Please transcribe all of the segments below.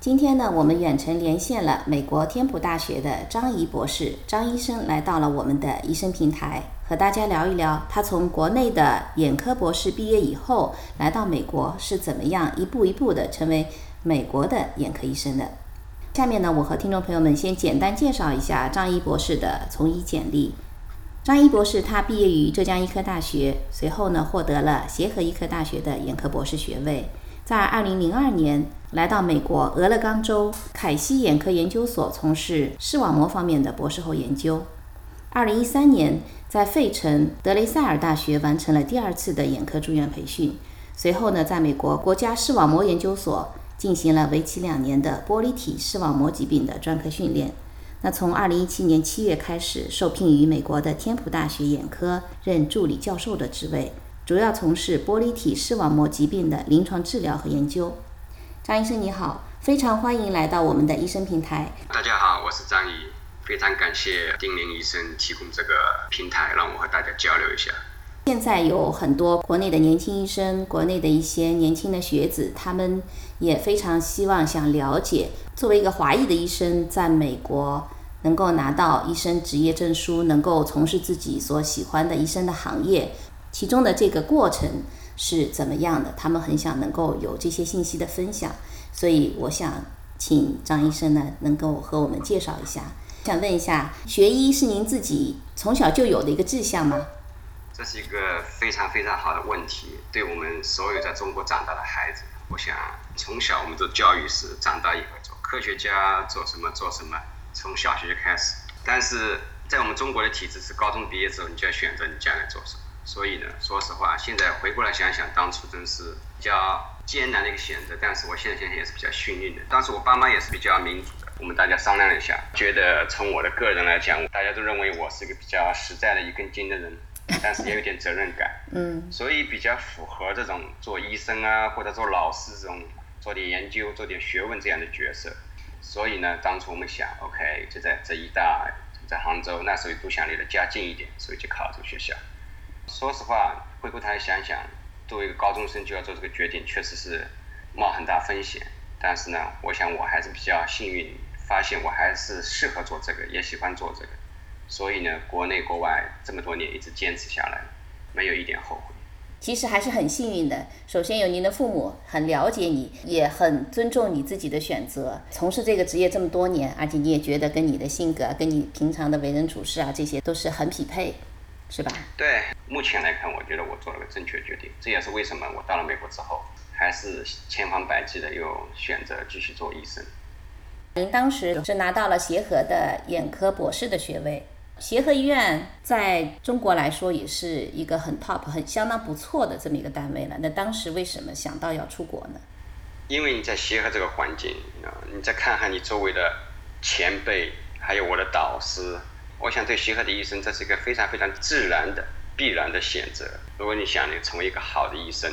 今天呢，我们远程连线了美国天普大学的张怡博士，张医生来到了我们的医生平台，和大家聊一聊他从国内的眼科博士毕业以后，来到美国是怎么样一步一步的成为美国的眼科医生的。下面呢，我和听众朋友们先简单介绍一下张怡博士的从医简历。张怡博士他毕业于浙江医科大学，随后呢获得了协和医科大学的眼科博士学位。在二零零二年来到美国俄勒冈州凯西眼科研究所从事视网膜方面的博士后研究。二零一三年在费城德雷塞尔大学完成了第二次的眼科住院培训，随后呢，在美国国家视网膜研究所进行了为期两年的玻璃体视网膜疾病的专科训练。那从二零一七年七月开始受聘于美国的天普大学眼科任助理教授的职位。主要从事玻璃体视网膜疾病的临床治疗和研究。张医生你好，非常欢迎来到我们的医生平台。大家好，我是张怡，非常感谢丁玲医生提供这个平台，让我和大家交流一下。现在有很多国内的年轻医生，国内的一些年轻的学子，他们也非常希望想了解，作为一个华裔的医生，在美国能够拿到医生执业证书，能够从事自己所喜欢的医生的行业。其中的这个过程是怎么样的？他们很想能够有这些信息的分享，所以我想请张医生呢能够和我们介绍一下。想问一下，学医是您自己从小就有的一个志向吗？这是一个非常非常好的问题。对我们所有在中国长大的孩子，我想从小我们的教育是长大以后做科学家，做什么做什么，从小学就开始。但是在我们中国的体制是高中毕业之后，你就要选择你将来做什么。所以呢，说实话，现在回过来想想，当初真是比较艰难的一个选择。但是我现在想想也是比较幸运的。当时我爸妈也是比较民主的，我们大家商量了一下，觉得从我的个人来讲，大家都认为我是一个比较实在的一根筋的人，但是也有点责任感。嗯。所以比较符合这种做医生啊，或者做老师这种做点研究、做点学问这样的角色。所以呢，当初我们想，OK，就在浙医大，在杭州，那时候都想离得家近一点，所以就考这个学校。说实话，回过头来想想，作为一个高中生就要做这个决定，确实是冒很大风险。但是呢，我想我还是比较幸运，发现我还是适合做这个，也喜欢做这个。所以呢，国内国外这么多年一直坚持下来，没有一点后悔。其实还是很幸运的。首先有您的父母很了解你，也很尊重你自己的选择，从事这个职业这么多年，而且你也觉得跟你的性格、跟你平常的为人处事啊，这些都是很匹配。是吧？对，目前来看，我觉得我做了个正确决定。这也是为什么我到了美国之后，还是千方百计的又选择继续做医生。您当时是拿到了协和的眼科博士的学位。协和医院在中国来说也是一个很 top、很相当不错的这么一个单位了。那当时为什么想到要出国呢？因为你在协和这个环境啊，你再看看你周围的前辈，还有我的导师。我想对协和的医生，这是一个非常非常自然的、必然的选择。如果你想你成为一个好的医生，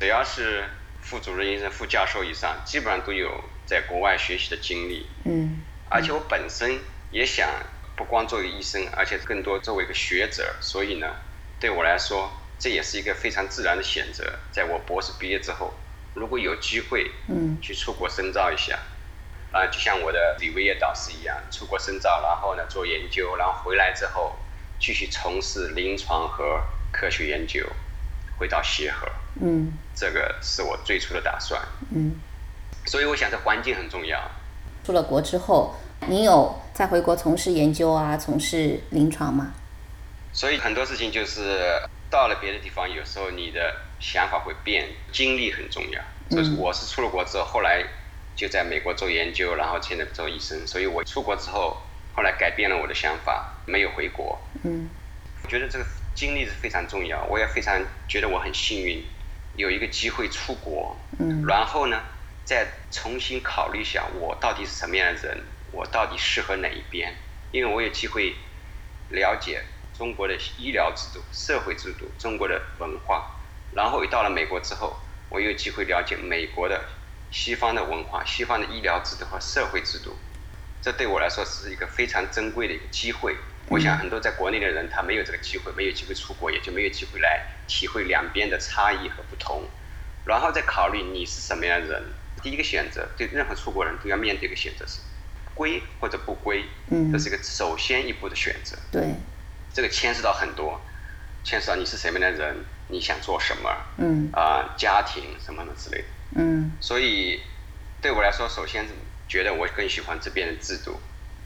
只要是副主任医生、副教授以上，基本上都有在国外学习的经历。嗯。而且我本身也想不光做一个医生，而且更多作为一个学者。所以呢，对我来说，这也是一个非常自然的选择。在我博士毕业之后，如果有机会，嗯，去出国深造一下。啊，就像我的李维业导师一样，出国深造，然后呢做研究，然后回来之后继续从事临床和科学研究，回到协和。嗯，这个是我最初的打算。嗯，所以我想这环境很重要。出了国之后，你有再回国从事研究啊，从事临床吗？所以很多事情就是到了别的地方，有时候你的想法会变，经历很重要。就是我是出了国之后，后来。就在美国做研究，然后现在做医生，所以我出国之后，后来改变了我的想法，没有回国。嗯，我觉得这个经历是非常重要，我也非常觉得我很幸运，有一个机会出国。嗯，然后呢，再重新考虑一下我到底是什么样的人，我到底适合哪一边，因为我有机会了解中国的医疗制度、社会制度、中国的文化，然后到了美国之后，我有机会了解美国的西方的文化、西方的医疗制度和社会制度，这对我来说是一个非常珍贵的一个机会。我想很多在国内的人他没有这个机会，没有机会出国，也就没有机会来体会两边的差异和不同，然后再考虑你是什么样的人。第一个选择，对任何出国人都要面对一个选择是归或者不归，嗯这是一个首先一步的选择。对，这个牵涉到很多，牵涉到你是什么样的人，你想做什么，嗯，啊，家庭什么的之类的，嗯，所以对我来说，首先觉得我更喜欢这边的制度。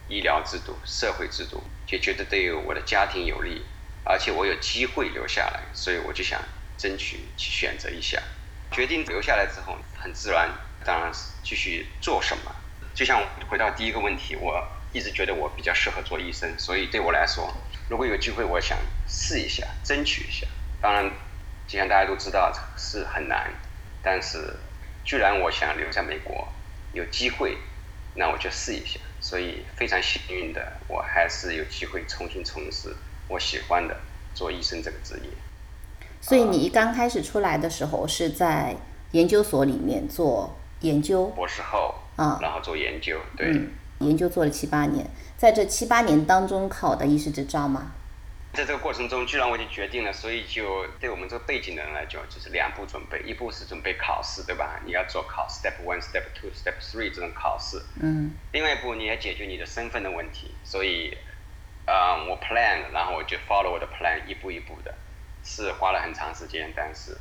医疗制度、社会制度，就觉得对于我的家庭有利，而且我有机会留下来，所以我就想争取去选择一下。决定留下来之后，很自然，当然是继续做什么。就像回到第一个问题，我一直觉得我比较适合做医生，所以对我来说，如果有机会，我想试一下，争取一下。当然，就像大家都知道是很难，但是既然我想留在美国，有机会，那我就试一下。所以非常幸运的，我还是有机会重新从事我喜欢的做医生这个职业。所以你一刚开始出来的时候是在研究所里面做研究，博士后啊，然后做研究，对，研究做了七八年，在这七八年当中考的医师执照吗？在这个过程中，既然我已经决定了，所以就对我们这个背景的人来讲，就是两步准备，一步是准备考试，对吧？你要做考 step one、step two、step three 这种考试。嗯。另外一步，你要解决你的身份的问题。所以，啊，我 plan，然后我就 follow 我的 plan，一步一步的，是花了很长时间，但是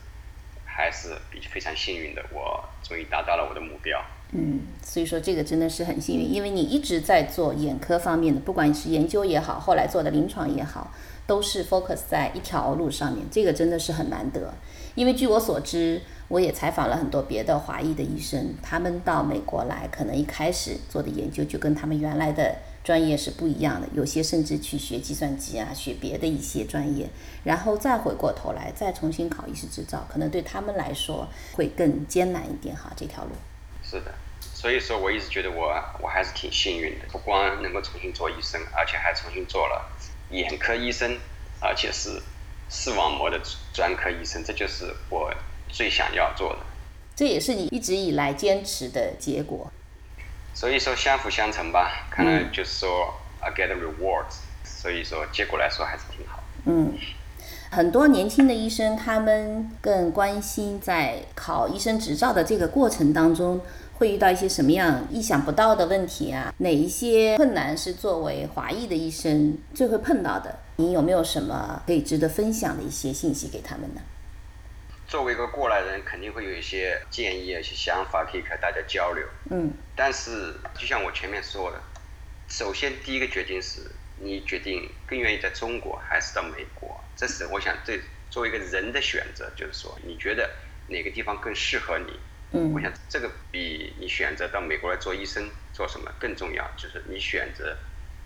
还是比非常幸运的，我终于达到了我的目标。嗯，所以说这个真的是很幸运，因为你一直在做眼科方面的，不管是研究也好，后来做的临床也好。都是 focus 在一条路上面，这个真的是很难得。因为据我所知，我也采访了很多别的华裔的医生，他们到美国来，可能一开始做的研究就跟他们原来的专业是不一样的，有些甚至去学计算机啊，学别的一些专业，然后再回过头来再重新考医师执照，可能对他们来说会更艰难一点哈。这条路是的，所以说我一直觉得我我还是挺幸运的，不光能够重新做医生，而且还重新做了。眼科医生，而且是视网膜的专科医生，这就是我最想要做的。这也是你一直以来坚持的结果。所以说相辅相成吧，可能就是说 I get rewards，所以说结果来说还是挺好。嗯，很多年轻的医生，他们更关心在考医生执照的这个过程当中。会遇到一些什么样意想不到的问题啊？哪一些困难是作为华裔的医生最会碰到的？你有没有什么可以值得分享的一些信息给他们呢？作为一个过来人，肯定会有一些建议、一些想法可以和大家交流。嗯。但是，就像我前面说的，首先第一个决定是你决定更愿意在中国还是到美国，这是我想对作为一个人的选择，就是说你觉得哪个地方更适合你。嗯我想这个比你选择到美国来做医生做什么更重要，就是你选择，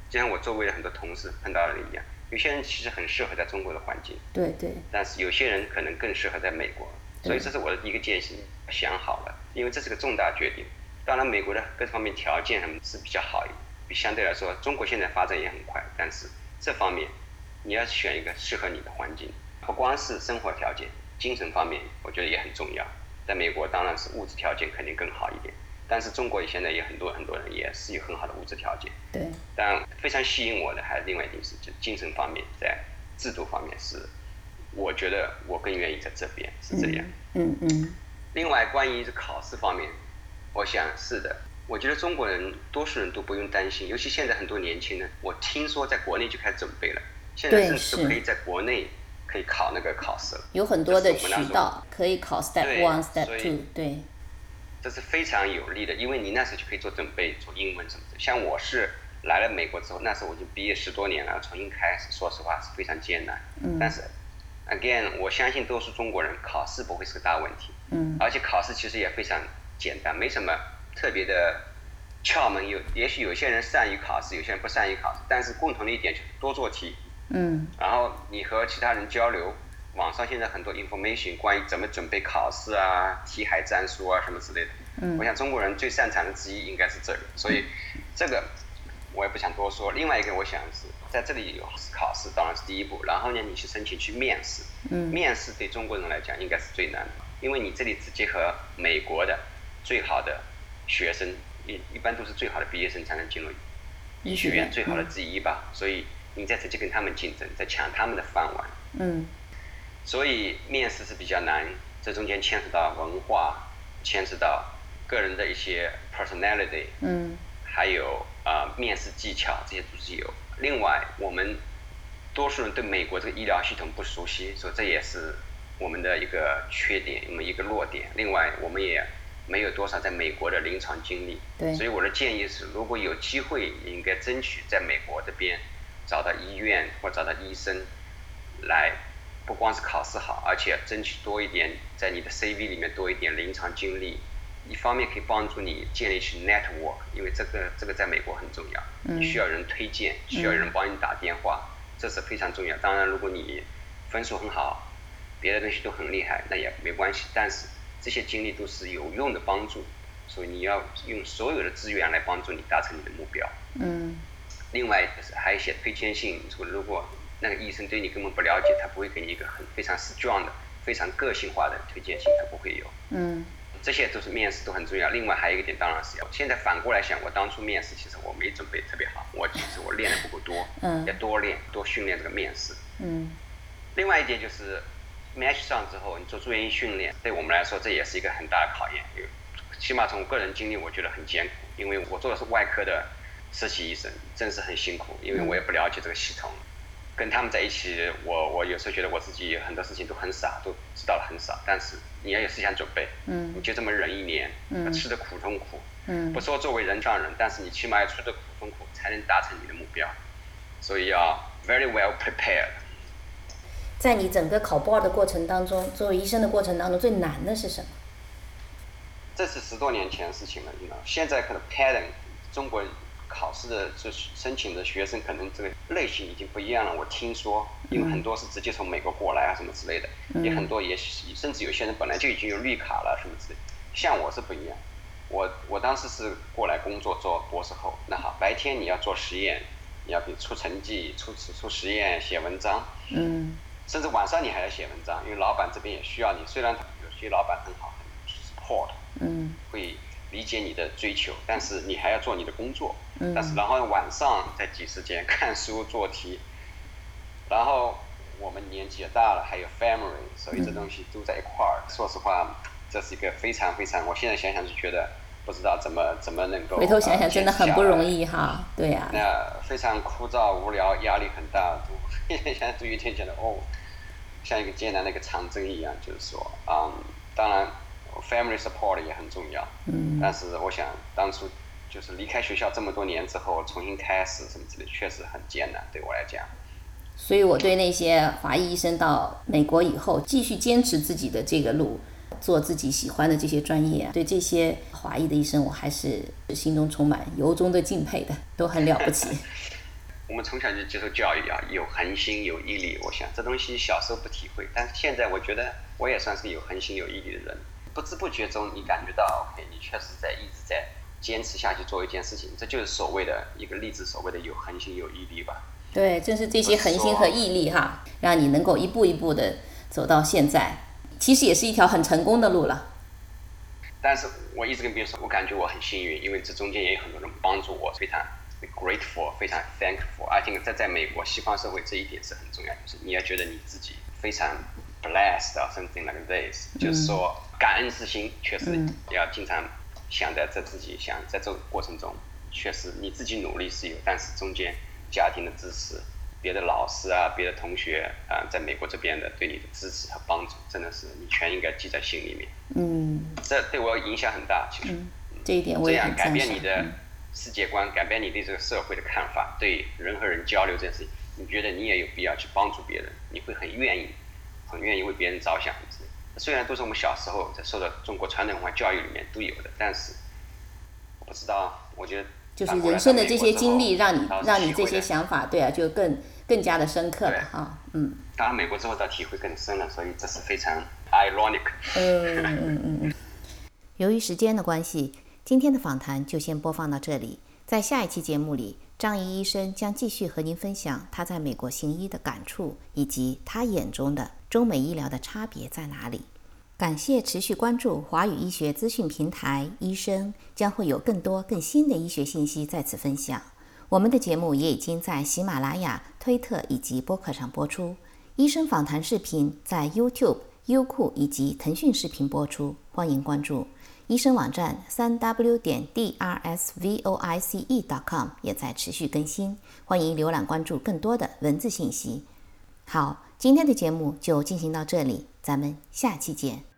就像我周围的很多同事碰到的一样，有些人其实很适合在中国的环境，对对，但是有些人可能更适合在美国，所以这是我的一个建议，想好了，因为这是个重大决定。当然，美国的各方面条件什么是比较好一点，比相对来说，中国现在发展也很快，但是这方面你要选一个适合你的环境，不光是生活条件，精神方面我觉得也很重要。在美国当然是物质条件肯定更好一点，但是中国现在也很多很多人也是有很好的物质条件。对。但非常吸引我的还是另外一件事，就精神方面，在制度方面是，我觉得我更愿意在这边是这样。嗯嗯。另外，关于这考试方面，我想是的，我觉得中国人多数人都不用担心，尤其现在很多年轻人，我听说在国内就开始准备了，现在甚至都可以在国内。可以考那个考试了，有很多的渠道可以考 step one step two，对，这是非常有利的，因为你那时候就可以做准备，做英文什么的。像我是来了美国之后，那时候我已经毕业十多年了，重新开始，说实话是非常艰难。嗯。但是，again，我相信都是中国人，考试不会是个大问题。嗯。而且考试其实也非常简单，没什么特别的窍门。有也许有些人善于考试，有些人不善于考试，但是共同的一点就是多做题。嗯，然后你和其他人交流，网上现在很多 information 关于怎么准备考试啊、题海战术啊什么之类的。嗯，我想中国人最擅长的之一应该是这个，所以这个我也不想多说。另外一个，我想是在这里有考试，当然是第一步。然后呢，你去申请去面试。嗯。面试对中国人来讲应该是最难的，因为你这里直接和美国的最好的学生，一一般都是最好的毕业生才能进入医学院最好的之一吧。所以你再直接跟他们竞争，在抢他们的饭碗。嗯。所以面试是比较难，这中间牵扯到文化，牵扯到个人的一些 personality。嗯。还有啊，面试技巧这些都是有。另外，我们多数人对美国这个医疗系统不熟悉，所以这也是我们的一个缺点，我们一个弱点。另外，我们也没有多少在美国的临床经历。对。所以我的建议是，如果有机会，应该争取在美国这边找到医院或找到医生，来不光是考试好，而且争取多一点在你的 CV 里面多一点临床经历。一方面可以帮助你建立起 network，因为这个这个在美国很重要，你需要人推荐，需要人帮你打电话，这是非常重要。当然，如果你分数很好，别的东西都很厉害，那也没关系。但是这些经历都是有用的帮助，所以你要用所有的资源来帮助你达成你的目标。嗯。另外就是还有一些推荐信，说如果那个医生对你根本不了解，他不会给你一个很非常 strong 的、非常个性化的推荐信，他不会有。嗯。这些都是面试都很重要。另外还有一个点，当然是要现在反过来想，我当初面试其实我没准备特别好，我其实我练的不够多，嗯，要多练多训练这个面试。嗯。另外一点就是 match 上之后，你做住院医训练，对我们来说这也是一个很大的考验。起码从我个人经历，我觉得很艰苦，因为我做的是外科的实习医生，真是很辛苦，因为我也不了解这个系统。跟他们在一起，我我有时候觉得我自己很多事情都很傻，都知道了很少。但是你要有思想准备，嗯，你就这么忍一年，嗯，吃的苦中苦，嗯，不说作为人上人，但是你起码要吃的苦中苦，才能达成你的目标。所以要 very well prepared。在你整个考 board 的过程当中，作为医生的过程当中，最难的是什么？这是十多年前的事情了，你知道，现在可能 pattern 中国。考试的这申请的学生可能这个类型已经不一样了。我听说，因为很多是直接从美国过来啊什么之类的，也很多也甚至有些人本来就已经有绿卡了什么之类。像我是不一样，我我当时是过来工作做博士后。那好，白天你要做实验，你要给出成绩、出出实验、写文章，嗯，甚至晚上你还要写文章，因为老板这边也需要你。虽然有些老板很好，很 support，嗯，会。理解你的追求，但是你还要做你的工作。嗯。但是然后晚上再挤时间 看书做题，然后我们年纪也大了，还有 family，所以这东西都在一块儿。说实话，这是一个非常非常，我现在想想就觉得不知道怎么怎么能够。回头想想真的很不容易哈，对呀。那非常枯燥无聊，压力很大，都 现在都有点觉得哦，像一个艰难的一个长征一样，就是说，嗯，当然。Family support 也很重要，嗯，但是我想当初就是离开学校这么多年之后重新开始什么之类，确实很艰难对我来讲。所以我对那些华裔医生到美国以后继续坚持自己的这个路，做自己喜欢的这些专业，对这些华裔的医生，我还是心中充满由衷的敬佩的，都很了不起。我们从小就接受教育啊，有恒心有毅力，我想这东西小时候不体会，但是现在我觉得我也算是有恒心有毅力的人。不知不觉中，你感觉到，OK，你确实在一直在坚持下去做一件事情，这就是所谓的一个励志，所谓的有恒心、有毅力吧。对，正是这些恒心和毅力哈，让你能够一步一步的走到现在，其实也是一条很成功的路了。但是我一直跟别人说，我感觉我很幸运，因为这中间也有很多人帮助我，非常 grateful，非常 thankful。I think 在在美国西方社会这一点是很重要，就是你要觉得你自己非常 blessed or something like this，就是说。感恩之心确实要经常想在这自己想在这个过程中，确实你自己努力是有，但是中间家庭的支持、别的老师啊、别的同学啊，在美国这边的对你的支持和帮助，真的是你全应该记在心里面。嗯，这对我影响很大，其实。这一点我也很改变你的世界观，改变你对这个社会的看法，对人和人交流这件事情，你觉得你也有必要去帮助别人，你会很愿意，很愿意为别人着想。虽然都是我们小时候在受到中国传统文化教育里面都有的，但是我不知道，我觉得就是人生的这些经历，让你让你这些想法，对啊，就更更加的深刻了啊，嗯。当然，美国之后的体会更深了，所以这是非常 ironic。嗯嗯嗯嗯。由于时间的关系，今天的访谈就先播放到这里，在下一期节目里，张怡医生将继续和您分享他在美国行医的感触，以及他眼中的中美医疗的差别在哪里。感谢持续关注华语医学资讯平台，医生将会有更多更新的医学信息在此分享。我们的节目也已经在喜马拉雅、推特以及播客上播出。医生访谈视频在 YouTube、优酷以及腾讯视频播出，欢迎关注。医生网站三 w 点 drsvoice.com 也在持续更新，欢迎浏览关注更多的文字信息。好，今天的节目就进行到这里，咱们下期见。